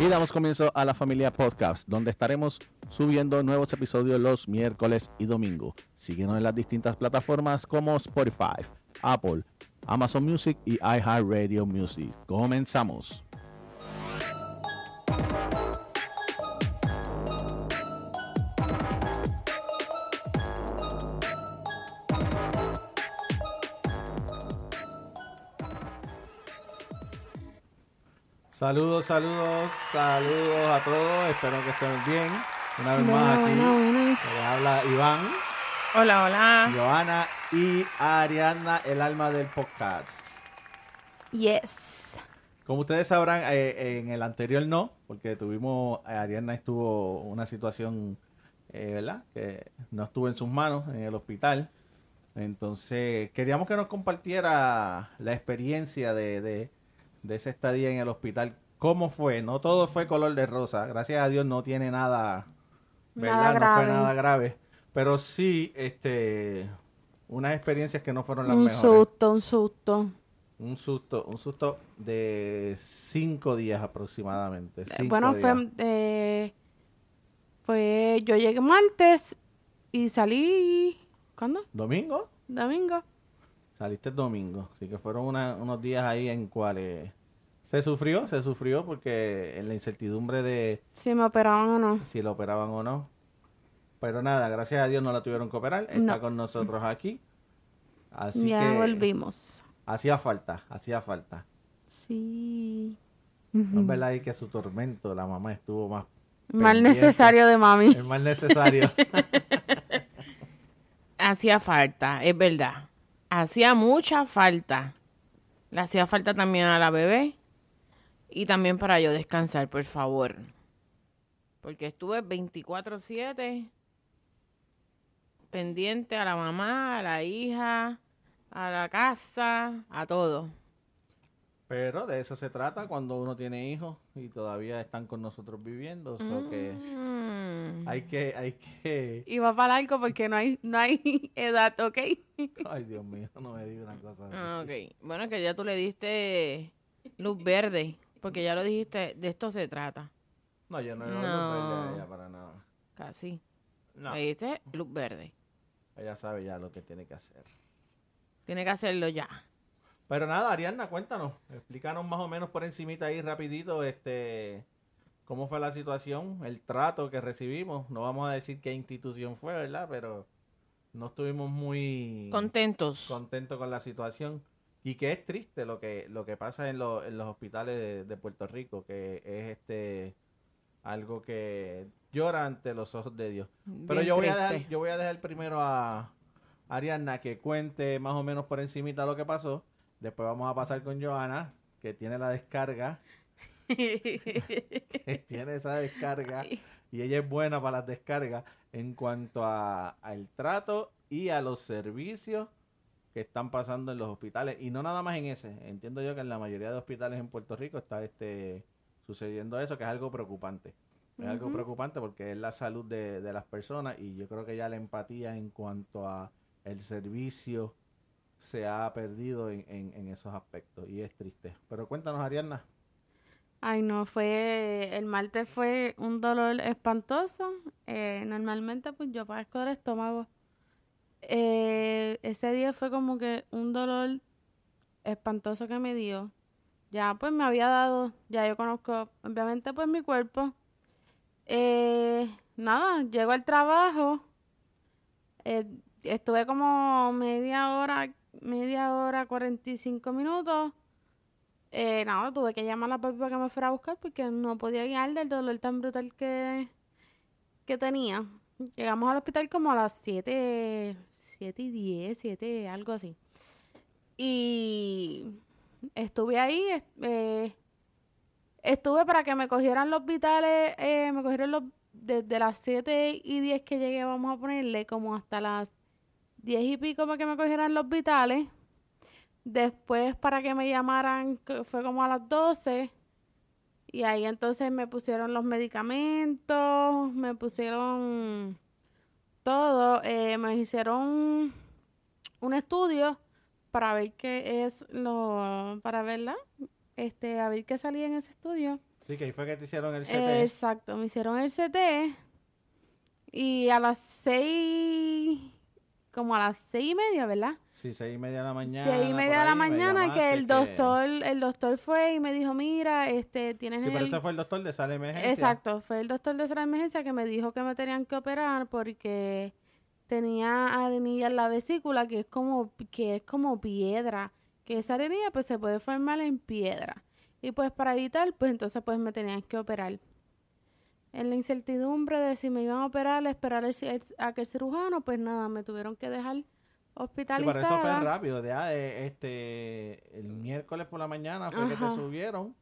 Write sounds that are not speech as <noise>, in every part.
Y damos comienzo a la familia podcast, donde estaremos subiendo nuevos episodios los miércoles y domingo. Síguenos en las distintas plataformas como Spotify, Apple, Amazon Music y iHeartRadio Music. Comenzamos. Saludos, saludos, saludos a todos. Espero que estén bien. Una vez más aquí. Le habla Iván. Hola, hola. Joana y Ariana, el alma del podcast. Yes. Como ustedes sabrán, eh, en el anterior no, porque tuvimos, eh, Ariana estuvo una situación, eh, ¿verdad? Que no estuvo en sus manos en el hospital. Entonces, queríamos que nos compartiera la experiencia de, de, de esa estadía en el hospital. ¿Cómo fue? No todo fue color de rosa. Gracias a Dios no tiene nada, ¿verdad? Nada no fue nada grave. Pero sí, este, unas experiencias que no fueron las Un mejores. susto, un susto. Un susto, un susto de cinco días aproximadamente. Eh, cinco bueno, días. fue, eh, fue. Yo llegué martes y salí. ¿Cuándo? ¿Domingo? Domingo. Saliste el domingo. Así que fueron una- unos días ahí en cuales se sufrió, se sufrió porque en la incertidumbre de Si me operaban o no. si lo operaban o no. Pero nada, gracias a Dios no la tuvieron que operar. Está No. con nosotros aquí. Así ya que volvimos. hacía falta, hacía falta. Sí. No es verdad ahí que su tormento, la mamá estuvo más Mal necesario de mami. el más necesario. <laughs> Hacía falta, es verdad. Hacía mucha falta. Le hacía falta también a la bebé y también para yo descansar, por favor. Porque estuve 24/7 pendiente a la mamá, a la hija, a la casa, a todo. Pero de eso se trata cuando uno tiene hijos y todavía están con nosotros viviendo. so que Mm. hay que, hay que. Y va para largo porque no hay, no hay <laughs> edad, ¿ok? <laughs> Ay, Dios mío, no me diga una cosa así. Ah, ok. Bueno, que ya tú le diste luz verde, porque ya lo dijiste, de esto se trata. No, yo no le No. doy luz verde a ella para nada. Casi. No, Le diste luz verde. ella sabe ya lo que tiene que hacer. Tiene que hacerlo ya. Pero nada, Ariadna, cuéntanos, explícanos más o menos por encimita ahí rapidito, este, cómo fue la situación, el trato que recibimos. No vamos a decir qué institución fue, ¿verdad? Pero no estuvimos muy Contentos. contentos con la situación y que es triste lo que lo que pasa en, lo- en los hospitales de, de Puerto Rico, que es este algo que llora ante los ojos de Dios. Pero Bien yo voy a dejar, yo voy a dejar primero a Ariadna que cuente más o menos por encimita lo que pasó. Después vamos a pasar con Joana, que tiene la descarga, que <laughs> <laughs> tiene esa descarga y ella es buena para las descargas en cuanto a al trato y a los servicios que están pasando en los hospitales y no nada más en ese. Entiendo yo que en la mayoría de hospitales en Puerto Rico está este sucediendo eso, que es algo preocupante. Es algo preocupante porque es la salud de, de las personas y yo creo que ya la empatía en cuanto a el servicio se ha perdido en, en- en esos aspectos y es triste. Pero cuéntanos, Ariadna. Ay, no, fue, el martes fue un dolor espantoso. Eh, normalmente pues yo padezco del estómago. Eh, ese día fue como que un dolor espantoso que me dio. Ya pues me había dado, ya yo conozco obviamente pues mi cuerpo. Eh, nada, llego al trabajo. eh, estuve como media hora, media hora, 45 minutos. Eh, nada, tuve que llamar a la papi para que me fuera a buscar porque no podía guiar del dolor tan brutal que, que tenía. Llegamos al hospital como a las 7, 7 y 10, 7, algo así. Y estuve ahí, eh, estuve para que me cogieran los vitales, eh, me cogieron los, desde las 7 y 10 que llegué, vamos a ponerle, como hasta las 10 y pico para que me cogieran los vitales. Después para que me llamaran, fue como a las 12. Y ahí entonces me pusieron los medicamentos, me pusieron todo, eh, me hicieron un estudio para ver qué es lo, para verla, este, a ver qué salía en ese estudio. Sí, que ahí fue que te hicieron el CT. Eh, exacto, me hicieron el CT y a las seis, como a las seis y media, ¿verdad? sí, seis y media de la mañana. seis y media de la mañana que el doctor, el doctor fue y me dijo, mira, este, tienes Sí, pero ese fue el doctor de sala de emergencia. Exacto, fue el doctor de sala de emergencia que me dijo que me tenían que operar porque tenía arenilla en la vesícula que es como que es como piedra, que esa arenilla pues se puede formar en piedra. Y pues para evitar, pues entonces pues me tenían que operar. En la incertidumbre de si me iban a operar, esperar el a que el cirujano, pues nada, me tuvieron que dejar Sí, hospitalizada. pero eso fue rápido. Ya, eh, este, el miércoles por la mañana fue que te subieron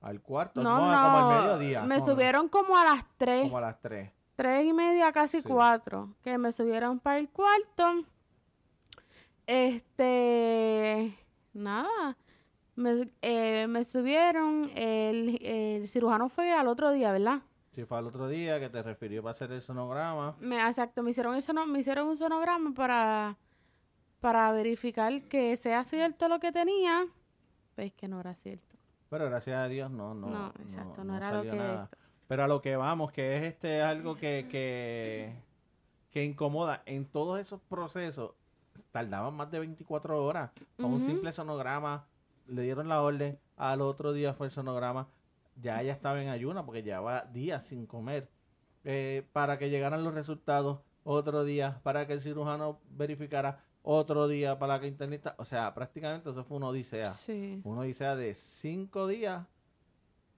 al cuarto. no, No, no, como al mediodía. me subieron como a las tres. Como a las tres. tres y media, casi Sí. cuatro, que me subieron para el cuarto. Este, nada, me, eh, me subieron, el, el cirujano fue al otro día, ¿verdad? Sí, fue al otro día que te refirió para hacer el sonograma. Me, exacto, me hicieron, el sono- me hicieron un sonograma para, para verificar que sea cierto lo que tenía, pues que no era cierto. Pero gracias a Dios no, no. No, exacto, no, era lo que... nada. Pero a lo que vamos, que es este algo que, que, que incomoda. En todos esos procesos tardaban más de 24 horas. Con un simple sonograma, le dieron la orden, al otro día fue el sonograma, ya ella estaba en ayuna porque llevaba días sin comer. Eh, para que llegaran los resultados, otro día, para que el cirujano verificara, otro día, para que internista. O sea, prácticamente eso fue una odisea Sí. una odisea de cinco días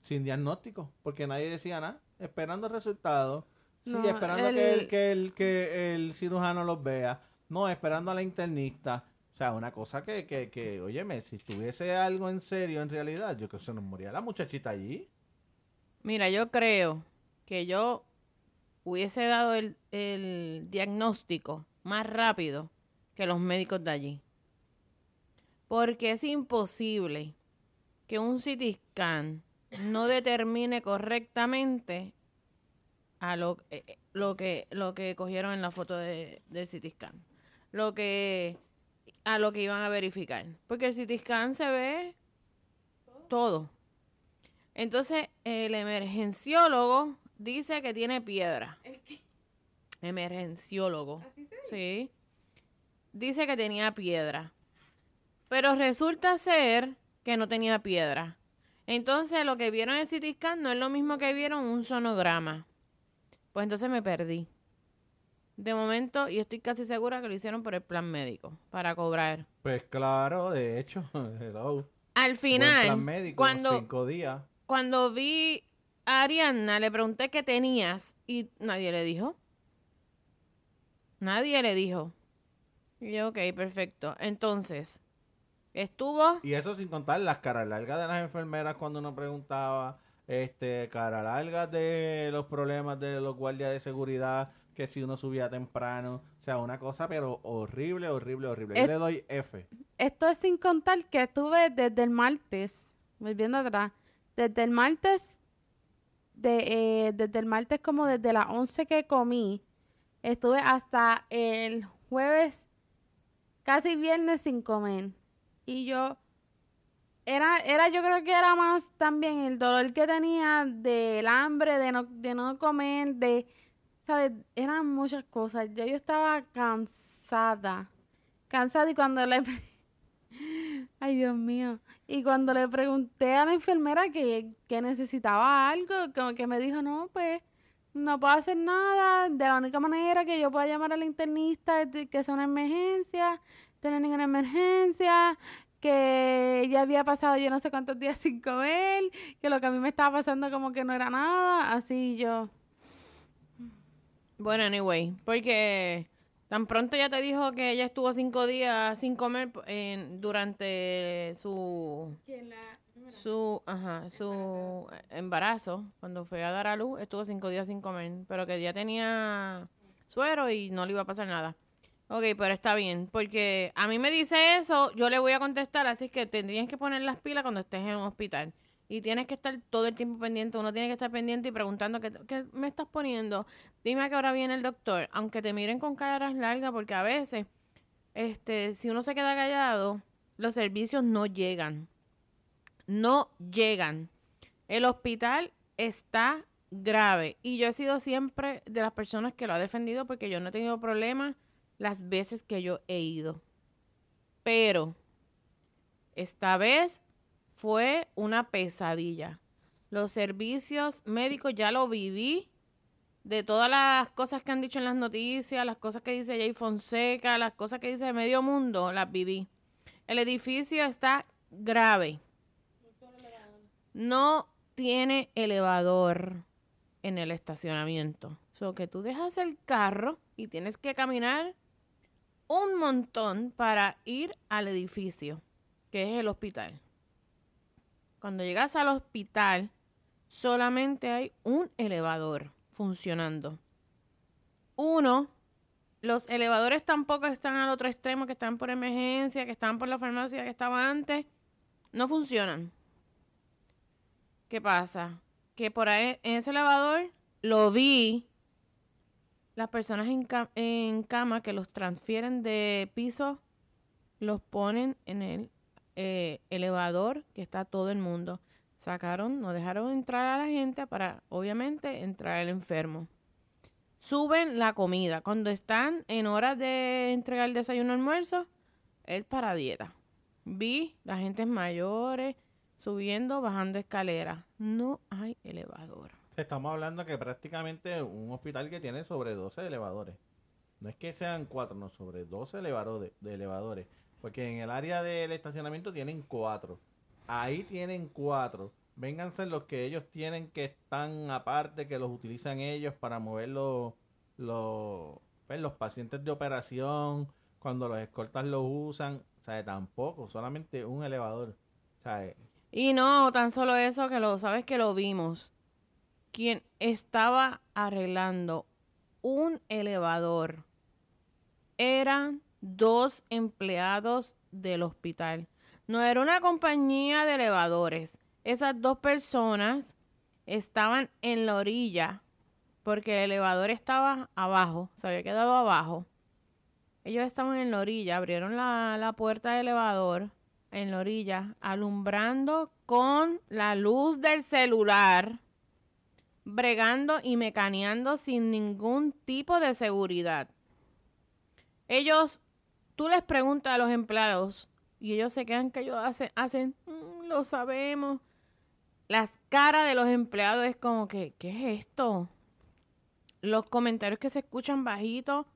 sin diagnóstico, porque nadie decía nada, esperando el resultado, sí, No, esperando que, el- que, el, que el cirujano los vea, no, esperando a la internista. O sea, una cosa que, que, que, óyeme, si tuviese algo en serio, en realidad, yo creo que se nos moría la muchachita allí. Mira, yo creo que yo hubiese dado el, el diagnóstico más rápido que los médicos de allí. Porque es imposible que un CT scan no determine correctamente a lo, eh, eh, lo que lo que cogieron en la foto de- del CT scan. Lo que a lo que iban a verificar. Porque el CT scan se ve todo. Entonces, el emergenciólogo dice que tiene piedra. Emergenciólogo. Sí. Dice que tenía piedra. Pero resulta ser que no tenía piedra. Entonces, lo que vieron en el CT scan no es lo mismo que vieron un sonograma. Pues entonces me perdí. De momento, y estoy casi segura que lo hicieron por el plan médico, para cobrar. Pues claro, de hecho, <laughs> hello. Al final, plan médico, cuando, cinco días. cuando vi a Ariana, le pregunté qué tenías y nadie le dijo. Nadie le dijo. Y yo, ok, perfecto. Entonces, estuvo... Y eso sin contar las caras largas de las enfermeras cuando uno preguntaba, este, cara largas de los problemas de los guardias de seguridad, que si uno subía temprano, o sea, una cosa pero horrible, horrible, horrible. Yo Es- le doy F. Esto es sin contar que estuve desde el martes, volviendo atrás, desde el martes, de, eh, desde el martes como desde las 11 que comí, estuve hasta el jueves, casi viernes sin comer. Y yo, era, era yo creo que era más también el dolor que tenía del hambre, de no, de no comer, de, ¿sabes? Eran muchas cosas. Ya yo estaba cansada cansada y cuando le <laughs> ay Dios mío y cuando le pregunté a la enfermera que, que necesitaba algo como que me dijo no pues no puedo hacer nada de la única manera que yo pueda llamar al internista es que sea una emergencia tener ninguna emergencia que ya había pasado yo no sé cuántos días <laughs> sin comer que lo que a mí me estaba pasando como que no era nada así yo Bueno, anyway, porque tan pronto ya te dijo que ella estuvo cinco días sin comer durante su su ajá, su embarazo cuando fue a dar a luz estuvo cinco días sin comer pero que ya tenía suero y no le iba a pasar nada. Ok, pero está bien porque a mí me dice eso yo le voy a contestar así que tendrías que poner las pilas cuando estés en un hospital y tienes que estar todo el tiempo pendiente uno tiene que estar pendiente y preguntando qué, qué me estás poniendo dime a qué hora viene el doctor aunque te miren con caras largas porque a veces este si uno se queda callado los servicios no llegan no llegan. El hospital está grave y yo he sido siempre de las personas que lo ha defendido porque yo no he tenido problemas las veces que yo he ido. Pero esta vez fue una pesadilla. Los servicios médicos ya lo viví. De todas las cosas que han dicho en las noticias, las cosas que dice Jay Fonseca, las cosas que dice Medio Mundo, las viví. El edificio está grave. No tiene elevador en el estacionamiento. So que tú dejas el carro y tienes que caminar un montón para ir al edificio, que es el hospital. Cuando llegas al hospital, solamente hay un elevador funcionando. Uno, los elevadores tampoco están al otro extremo, que están por emergencia, que están por la farmacia que estaba antes. No funcionan. ¿Qué pasa? Que por ahí, en ese elevador, lo vi las personas en, cama que los transfieren de piso, los ponen en el eh, elevador que está todo el mundo. Sacaron, no dejaron entrar a la gente para, obviamente, entrar el enfermo. Suben la comida. Cuando están en horas de entregar el desayuno almuerzo, es para dieta. Vi la gente mayores subiendo, bajando escaleras. No hay elevador. Estamos hablando que prácticamente un hospital que tiene sobre 12 elevadores. No es que sean cuatro, no, sobre 12 elevadores, de elevadores. Porque en el área del estacionamiento tienen cuatro. Ahí tienen cuatro. Vénganse los que ellos tienen que están aparte, que los utilizan ellos para mover los, los, pues, los pacientes de operación, cuando los escoltas los usan. O sea, tampoco, solamente un elevador. y no, tan solo eso que lo sabes que lo vimos quien estaba arreglando un elevador eran dos empleados del hospital. No era una compañía de elevadores. Esas dos personas estaban en la orilla porque el elevador estaba abajo, se había quedado abajo. Ellos estaban en la orilla, abrieron la, la puerta del elevador en la orilla, alumbrando con la luz del celular bregando y mecaneando sin ningún tipo de seguridad. Ellos, tú les preguntas a los empleados y ellos se quedan que ellos hacen, hacen mm, lo sabemos. Las caras de los empleados es como que, ¿qué es esto? Los comentarios que se escuchan bajitos,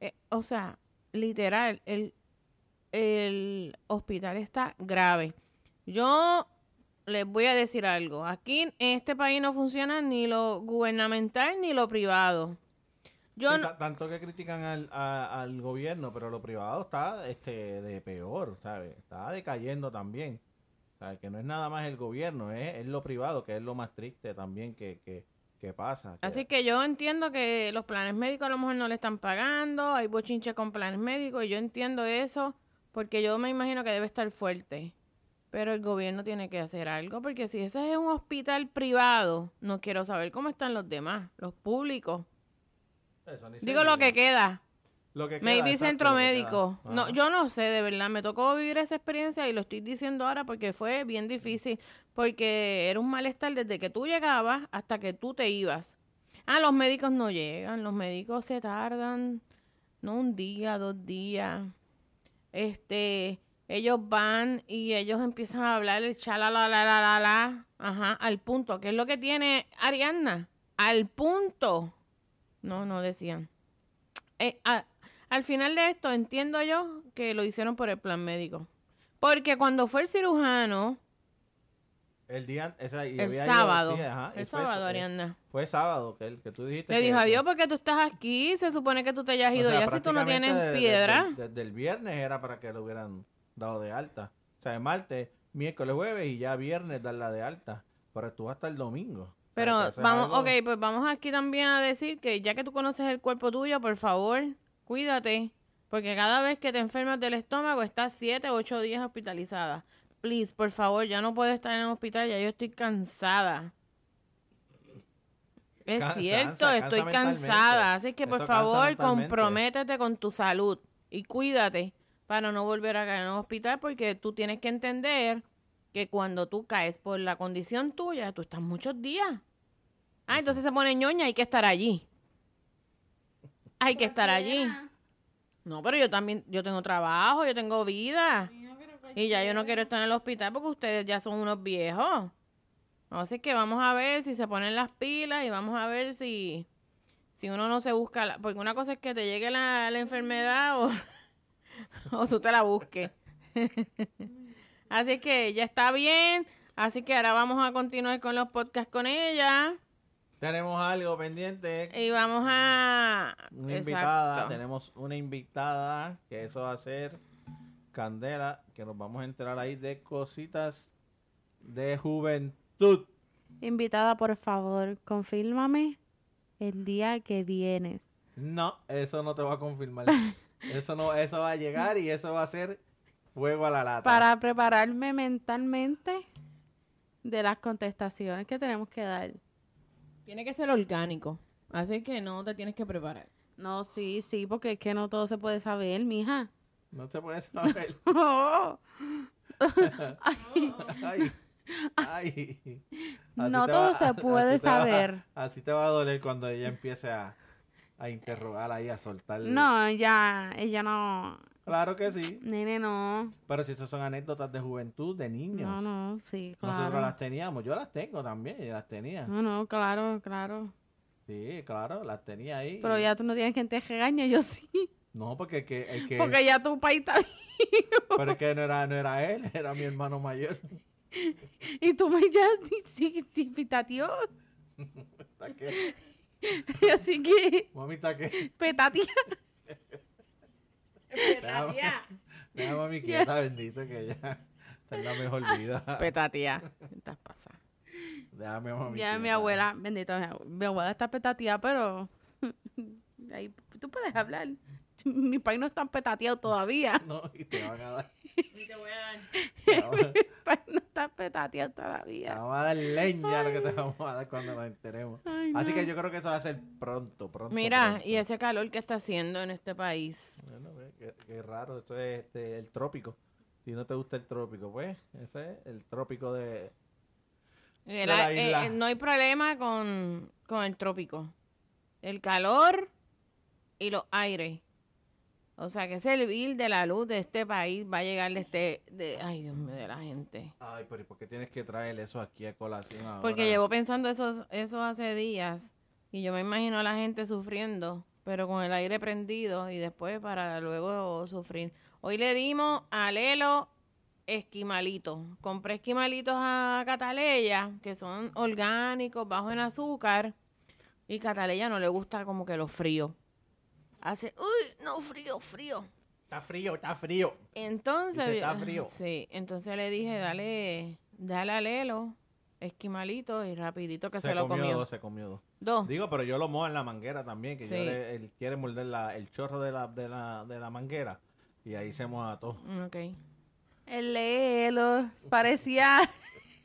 eh, o sea, literal, el, el hospital está grave. Yo les voy a decir algo. Aquí en este país no funciona ni lo gubernamental ni lo privado. Yo Tanto que critican al, al, gobierno, pero lo privado está este de peor, ¿sabes? Está decayendo también. O que no es nada más el gobierno, es, lo privado, que es lo más triste también que, que, pasa. Así que yo entiendo que los planes médicos a lo mejor no le están pagando, hay bochinche con planes médicos, y yo entiendo eso, porque yo me imagino que debe estar fuerte. Pero el gobierno tiene que hacer algo, porque si ese es un hospital privado, no quiero saber cómo están los demás, los públicos. Digo lo que queda. Lo que Maybe centro médico. No, yo no sé, de verdad. Me tocó vivir esa experiencia y lo estoy diciendo ahora porque fue bien difícil. Porque era un malestar desde que tú llegabas hasta que tú te ibas. Ah, los médicos no llegan. Los médicos se tardan, no un día, dos días. Este, ellos van y ellos empiezan a hablar el chala la la la la la, ajá, al punto, ¿Qué es lo que tiene Arianna, al punto. No, no decían. Eh, al final de esto entiendo yo que lo hicieron por el plan médico. Porque cuando fue el cirujano, el día, el sábado. el sábado, Arianna. Fue sábado que, que tú dijiste. Le dijo adiós porque tú estás aquí. Se supone que tú te hayas ido ya si tú no tienes piedra. Desde, el viernes era para que lo hubieran dado de alta. O sea, de martes, miércoles, jueves y ya viernes darla de alta. Pero tú hasta el domingo. Pero vamos, ok, pues vamos aquí también a decir que ya que tú conoces el cuerpo tuyo, por favor, cuídate. Porque cada vez que te enfermas del estómago, estás siete o ocho días hospitalizada. Please, por favor, ya no puedo estar en el hospital, ya yo estoy cansada. Es cierto, estoy cansada. Así que, por favor, comprométete con tu salud y cuídate para no volver a caer en un hospital porque tú tienes que entender que cuando tú caes por la condición tuya, tú estás muchos días. Ah, entonces se pone ñoña, hay que estar allí. Hay que estar allí. No, pero yo también, yo tengo trabajo, yo tengo vida. Y ya yo no quiero estar en el hospital porque ustedes ya son unos viejos. Así que vamos a ver si se ponen las pilas y vamos a ver si, si uno no se busca. la- porque una cosa es que te llegue la, la enfermedad o, <laughs> o tú te la busques. <laughs> Así que ya está bien. Así que ahora vamos a continuar con los podcasts con ella. Tenemos algo pendiente. Y vamos a... Una invitada, Exacto. tenemos una invitada que eso va a ser Candela, que nos vamos a enterar ahí de cositas de juventud. Invitada, por favor, confírmame el día que vienes. No, eso no te va a confirmar. <laughs> Eso no, eso va a llegar y eso va a ser fuego a la lata. Para prepararme mentalmente de las contestaciones que tenemos que dar. Tiene que ser orgánico. Así que no te tienes que preparar. No, sí, sí, porque es que no todo se puede saber, mija. No te puedes <laughs> saber. <laughs> <laughs> Ay, ay. Así No todo se así puede te va- saber. así te va a doler cuando ella empiece a, a interrogar ahí, a soltar. no, ya, ella no. Claro que sí. Nene, no. Pero si esas son anécdotas de juventud, de niños. No, no, sí, Nosotros claro. las teníamos. Yo las tengo también, yo las tenía. No, no, claro, claro. Sí, claro, las tenía ahí. Pero ya tú no tienes quien te regañe, yo sí. No, porque el que, el que- Porque ya tu país está pero es que no era, no era él, <laughs> era mi hermano mayor. Y tú me ya <laughs> sí, sí, pitateó. <laughs> ¿Está qué? Así que, Mami, ¿está qué? petatía. Déjame, déjame mami quieta, bendito, que ella <laughs> está en la mejor vida. Petatía. Estás pasada. Déjame a mami Ya mi abuela, bendito, mi abue- mi abuela está petatía, pero <laughs> ahí tú puedes hablar. <laughs> Mi país no está petateado todavía. No, y te van a dar. Y te voy a dar. Te Mi país no está petateado te todavía. vamos a dar leña lo que te vamos a dar cuando nos enteremos. Ay, Así no. que yo creo que eso va a ser pronto, pronto. Mira, pronto. y ese calor que está haciendo en este país. Bueno, qué, qué raro, eso es este, el trópico. Si no te gusta el trópico, pues ese es el trópico de... El la eh, isla. eh, no hay problema con, con el trópico. El calor y los aires. O sea que ese bill de la luz de este país va a llegar de este... De, ay, Dios mío, de la gente. Ay, pero ¿y por qué tienes que traer eso aquí a colación ahora? Porque llevo pensando eso, eso hace días y yo me imagino a la gente sufriendo, pero con el aire prendido y después para luego sufrir. Hoy le dimos a Lelo esquimalitos. Compré esquimalitos a Cataleya, que son orgánicos, bajos en azúcar, y Cataleya no le gusta como que lo frío. Hace, uy, no, frío, frío. Está frío, está frío. Entonces, Dice, "Está frío". sí, entonces le dije, dale, dale a Lelo, esquimalito y rapidito que se, lo comió. dos, se comió dos. Dos. Digo, pero yo lo mojo en la manguera también, que yo le- él quiere morder la, el chorro de la, de, la, de la manguera. Y ahí se moja todo. Ok. El lelo parecía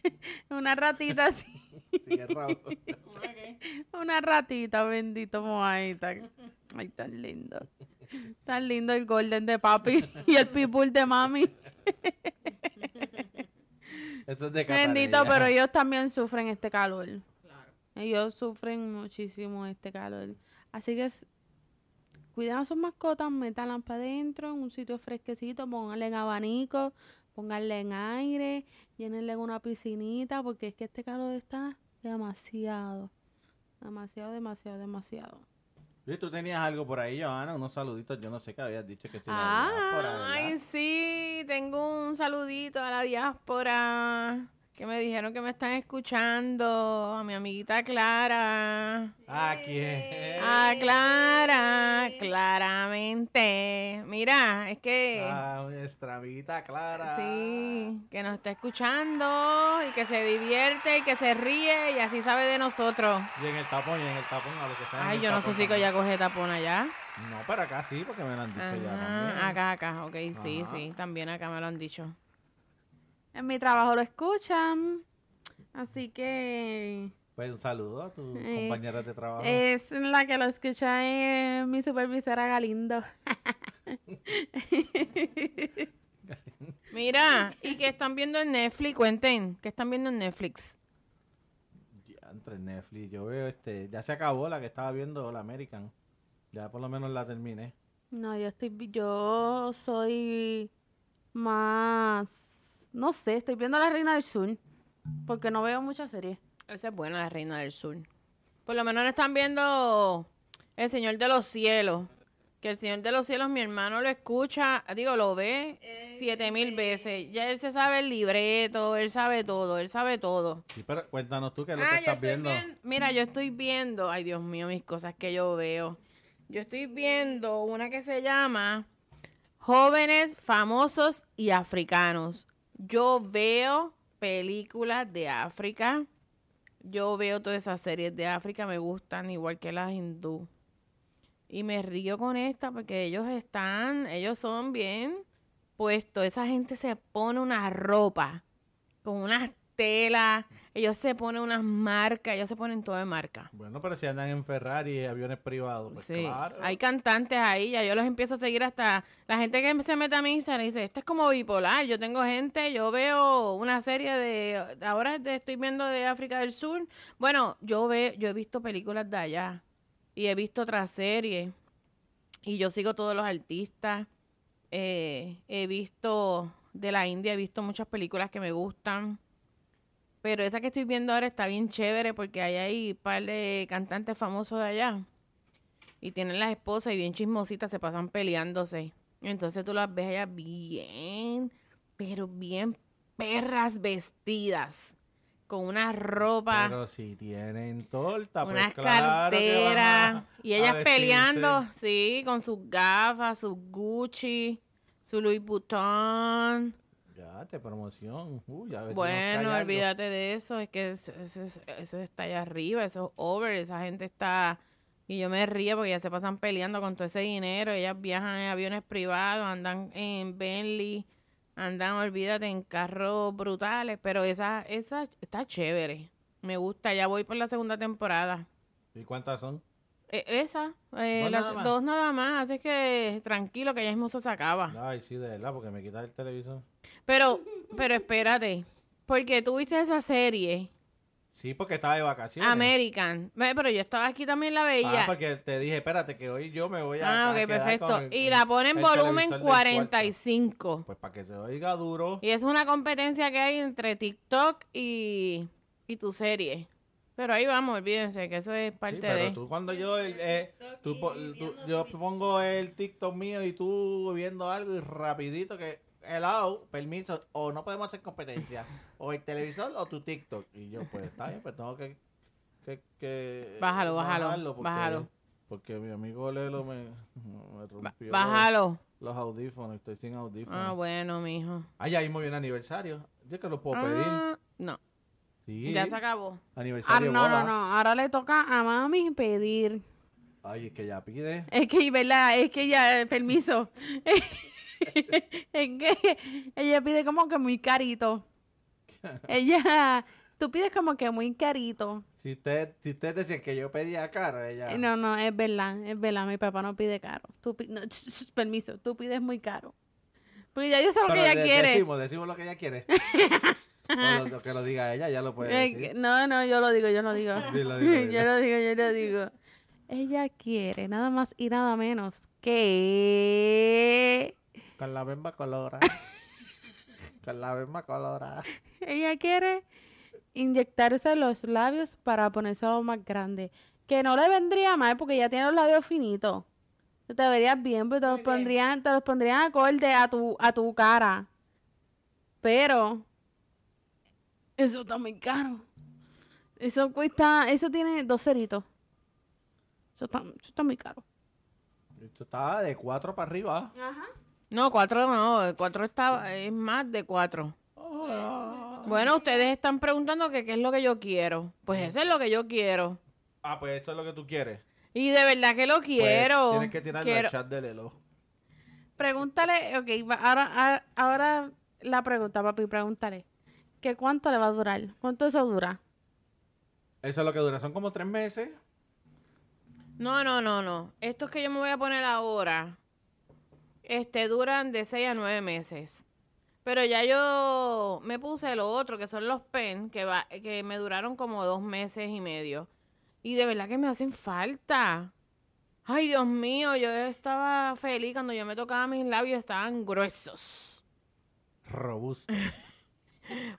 <laughs> una ratita así. Sí, es raro. <laughs> Una ratita, bendito mojadita. Ay, tan lindo. Tan lindo el golden de papi <laughs> y el pitbull de mami. Eso es de Bendito, pero <laughs> ellos también sufren este calor. Ellos sufren muchísimo este calor. Así que cuiden a sus mascotas, métanlas para adentro, en un sitio fresquecito, pónganle en abanico, pónganle en aire, llénenle en una piscinita, porque es que este calor está demasiado. Demasiado, demasiado, demasiado. Y tú tenías algo por ahí, Johanna, unos saluditos. Yo no sé qué habías dicho que si la Ah. Ay, sí, tengo un saludito a la diáspora que me dijeron que me están escuchando, a mi amiguita Clara. ¿A quién? A Clara, claramente. Mira, es que... A nuestra amiguita Clara. Sí, que nos está escuchando y que se divierte y que se ríe y así sabe de nosotros. Y en el tapón, y en el tapón, a los que están en Ay, el yo no sé si que ya coge tapón allá. No, pero acá sí, porque me lo han dicho ya también. acá, acá, ok, sí, sí, también acá me lo han dicho. En mi trabajo lo escuchan. Así que Pues un saludo a tus Eh, compañeras de trabajo. es la que lo escucha es mi supervisora Galindo. <laughs> Mira, ¿y qué están viendo en Netflix? Cuenten, ¿qué están viendo en Netflix? Ya, entre Netflix, yo veo este, ya se acabó la que estaba viendo, la American. Ya por lo menos la terminé. No, yo estoy, yo soy más, no sé, estoy viendo La Reina del Sur, porque no veo muchas series. Esa es buena, la Reina del Sur. Por lo menos no están viendo El Señor de los Cielos. Que El Señor de los Cielos, mi hermano lo escucha, digo, lo ve siete mil veces. Ya él se sabe el libreto, él sabe todo, él sabe todo. Sí, pero cuéntanos tú qué es lo Ah, que yo estás viendo. vien- Mira, yo estoy viendo, ay Dios mío, mis cosas que yo veo. Yo estoy viendo una que se llama Jóvenes Famosos y Africanos. Yo veo películas de África. Yo veo todas esas series de África, me gustan igual que las hindú. Y me río con esta porque ellos están, ellos son bien puestos. Esa gente se pone una ropa con unas telas, ellos se ponen unas marcas, ellos se ponen todo de marca. Bueno, pero si andan en Ferrari y aviones privados, pues sí, claro. hay cantantes ahí, ya yo los empiezo a seguir hasta la gente que se mete a mi Instagram dice, este es como bipolar, yo tengo gente, yo veo una serie de, ahora estoy viendo de África del Sur, bueno, yo ve, yo he visto películas de allá y he visto otras series y yo sigo todos los artistas, eh, he visto de la India, he visto muchas películas que me gustan. Pero esa que estoy viendo ahora está bien chévere porque ahí hay un par de cantantes famosos de allá. Y tienen las esposas y bien chismositas, se pasan peleándose. Entonces tú las ves allá bien, pero bien perras vestidas. Con una ropa, Pero si tienen torta, pues unas claro carteras. <laughs> Y ellas peleando, sí, con sus gafas, sus Gucci, su Louis Vuitton. Promoción. Uy, a Bueno, olvídate de eso, es que eso, eso- eso- eso está allá arriba, eso es over, esa gente está... Y yo me río porque ya se pasan peleando con todo ese dinero, ellas viajan en aviones privados, andan en Bentley, andan, olvídate, en carros brutales, pero esa, esa está chévere, me gusta, ya voy por la segunda temporada. ¿Y cuántas son? E- esa, eh, ¿Dos las- nada dos nada más, así que tranquilo que ya mismo se acaba. Ay, sí, de verdad, porque me quitas el televisor. Pero, <laughs> pero espérate, porque tú viste esa serie... Sí, porque estaba de vacaciones. American. Ve, Pero yo estaba aquí también la Ah, veía. porque te dije, espérate, que hoy yo me voy a. Ah, ok, perfecto. con el- Y la pone en volumen televisor del 45. cuarto. Pues para que se oiga duro. Y es una competencia que hay entre TikTok y, y tu serie. Pero ahí vamos, olvídense que eso es parte Sí, pero de... tú cuando yo eh, tú po- tú- yo pongo el TikTok mío y tú viendo algo y rapidito que hello, permiso, o no podemos hacer competencia, o el televisor o tu TikTok. Y yo, pues está bien, pues tengo que, que, que Bájalo, bájalo, porque, bájalo. Porque mi amigo Lelo me, me rompió Bájalo. los audífonos, estoy sin audífonos. Ah, bueno, mijo. Ah, ya mismo viene aniversario. Yo que lo puedo pedir. Ah, no, Sí. ya se acabó. Ah, Aniversario no, no, boda. no, ahora le toca a mami pedir. Ay, es que ya pide. Es que, ¿verdad? Es que ya, permiso. <laughs> <laughs> es que ella pide como que muy carito. <laughs> Ella, tú pides como que muy carito. Si usted, si usted decía que yo pedía caro, ella. No, no, es verdad, es verdad, mi papá no pide caro. Tú pi- no, permiso, tú pides muy caro. Pues ya yo sé lo que ella de- quiere. Decimos, decimos lo que ella quiere. <laughs> o lo, lo que lo diga ella, ya lo puede Eh, decir. No, no, yo lo digo, yo lo digo. Dilo, dilo, dilo. yo lo digo, yo lo digo. Ella quiere nada más y nada menos que... Con la bemba colora. <laughs> Con la bemba colora. Ella quiere inyectarse los labios para ponerse más grande. Que no le vendría mal porque ya tiene los labios finitos. Te verías bien, pero te los pondrían, te los pondrían acorde a tu, a tu cara. Pero eso está muy caro. Eso cuesta, eso tiene dos ceritos. Eso está, eso está muy caro. Esto está de cuatro para arriba. No, cuatro no, cuatro está, es más de cuatro. Bueno, ustedes están preguntando que qué es lo que yo quiero. Pues eso es lo que yo quiero. Ah, pues esto es lo que tú quieres. Y de verdad que lo Pues quiero. tienes que tirarlo Quiero- al chat del Lelo. Pregúntale, ok, ahora, ahora la pregunta, papi, pregúntale. ¿Que cuánto le va a durar? ¿Cuánto eso dura? Eso es lo que dura. Son como tres meses. No, no, no, no. Estos que yo me voy a poner ahora, este, duran de 6 a 9 meses. Pero ya yo me puse lo otro, que son los pen, que, va, que me duraron como dos meses y medio. Y de verdad que me hacen falta. Ay, Dios mío, yo estaba feliz cuando yo me tocaba mis labios, estaban gruesos. Robustos. <laughs>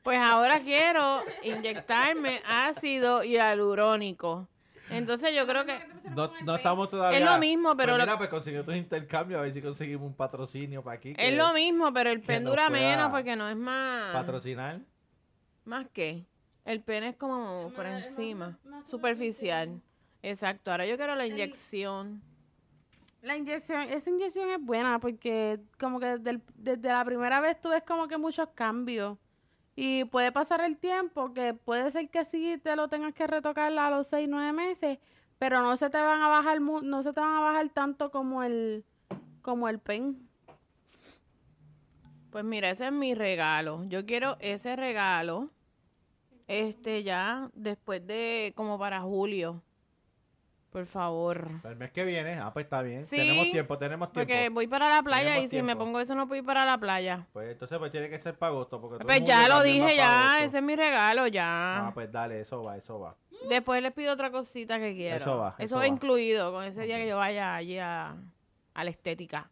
Pues ahora quiero inyectarme ácido hialurónico. Entonces yo creo que No, no estamos todavía. Es lo mismo, pero Pues lo- mira, pues consiguió tus intercambios, a ver si conseguimos un patrocinio para aquí. es que lo mismo, pero el que pen dura menos porque no es más... Patrocinar. ¿Más qué? El pen es como por más- es más encima, más superficial. Exacto, ahora yo quiero la inyección. La inyección, esa inyección es buena porque como que desde, el- desde la primera vez tú ves como que muchos cambios. Y puede pasar el tiempo que puede ser que sí te lo tengas que retocar a los 6, 9 meses, pero no se te van a bajar no se te van a bajar tanto como el como el pen. Pues mira, ese es mi regalo. Yo quiero ese regalo. Este ya después de como para julio. Por favor. El mes que viene, ah, pues está bien. Sí, tenemos tiempo, tenemos tiempo. Porque voy para la playa Tenemos y si me pongo eso no puedo ir para la playa. Pues entonces pues tiene que ser para agosto. Porque Pues ya lo dije ya, ese es mi regalo ya. Ah, pues dale, eso va, eso va. Después les pido otra cosita que quiero. Eso va, eso va va. incluido con ese día que yo vaya allí a, a la estética.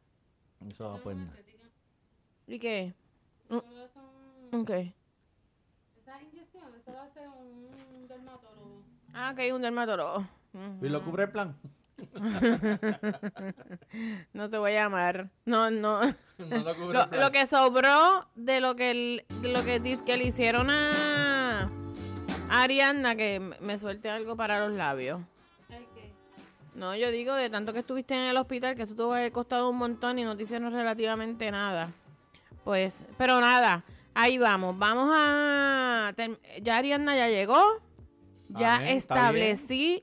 Eso va, pues. ¿Y qué? ¿Un qué? Esa inyección, eso lo hace un dermatólogo. Ah, que hay un dermatólogo. ¿Y lo cubre el plan? <laughs> No te voy a llamar. No, no. <laughs> no lo cubre Lo, el plan. lo que sobró de lo que, el- de lo que, dice que le hicieron a Ariana, que me suelte algo para los labios. ¿El qué? No, yo digo de tanto que estuviste en el hospital, que eso tuvo que haber costado un montón y no te hicieron relativamente nada. Pues, pero nada, ahí vamos. Vamos a... Ya Ariana ya llegó. Ya Amén, está establecí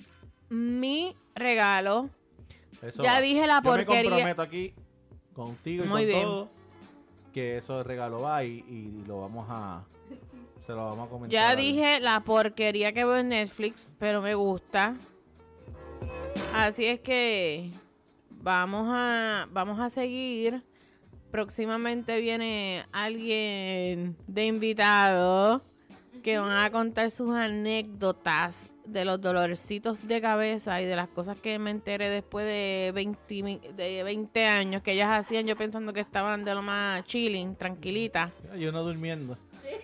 mi regalo. Eso ya va. dije la Yo me porquería. comprometo aquí contigo y Muy con bien. todo que eso de regalo va y, y lo vamos a se lo vamos a comentar. Ya dije la porquería que veo en Netflix, pero me gusta. Así es que vamos a vamos a seguir. Próximamente viene alguien de invitado que van a contar sus anécdotas de los dolorcitos de cabeza y de las cosas que me enteré después de 20, mi- de 20 años que ellas hacían yo pensando que estaban de lo más chilling, tranquilitas. Yo no durmiendo.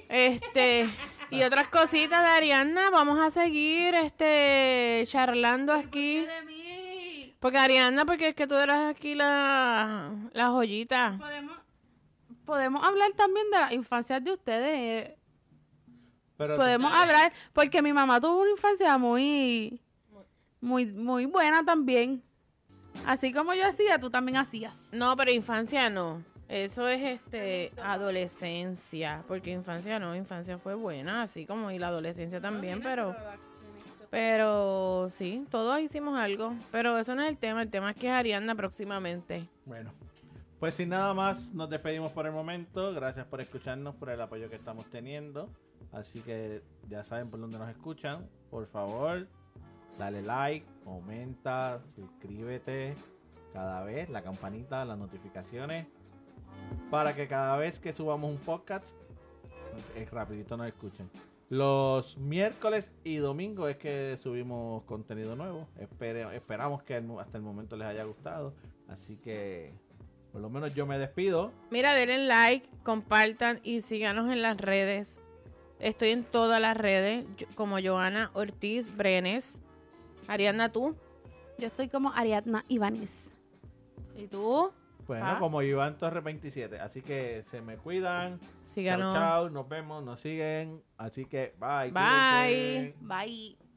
Este, y otras cositas de Ariana, vamos a seguir este charlando aquí. Porque Ariana, porque es que tú eras aquí la, la joyita. Podemos, podemos hablar también de las infancias de ustedes. Pero Podemos hablar, porque mi mamá tuvo una infancia muy, muy, muy buena también. Así como yo hacía, tú también hacías. No, pero infancia no. Eso es este adolescencia, porque infancia no, infancia fue buena, así como y la adolescencia también, pero pero sí, todos hicimos algo, pero eso no es el tema, el tema es que es Ariana próximamente. Bueno, pues sin nada más, nos despedimos por el momento. Gracias por escucharnos, por el apoyo que estamos teniendo. Así que ya saben por dónde nos escuchan. Por favor, dale like, comenta, suscríbete cada vez, la campanita, las notificaciones, para que cada vez que subamos un podcast, eh, rapidito nos escuchen. Los miércoles y domingos es que subimos contenido nuevo. Espere- esperamos que hasta el momento les haya gustado. Así que por lo menos yo me despido. Mira, denle like, compartan y síganos en las redes. Estoy en todas las redes, como Joana Ortiz Brenes. Ariana, ¿tú? Yo estoy como Ariadna Ibáñez. ¿Y tú? Bueno, Ah. como Iván Torre 27. Así que se me cuidan. Síganos. Chao, chao. Nos vemos, nos siguen. Así que bye. Bye. cuídense. Bye.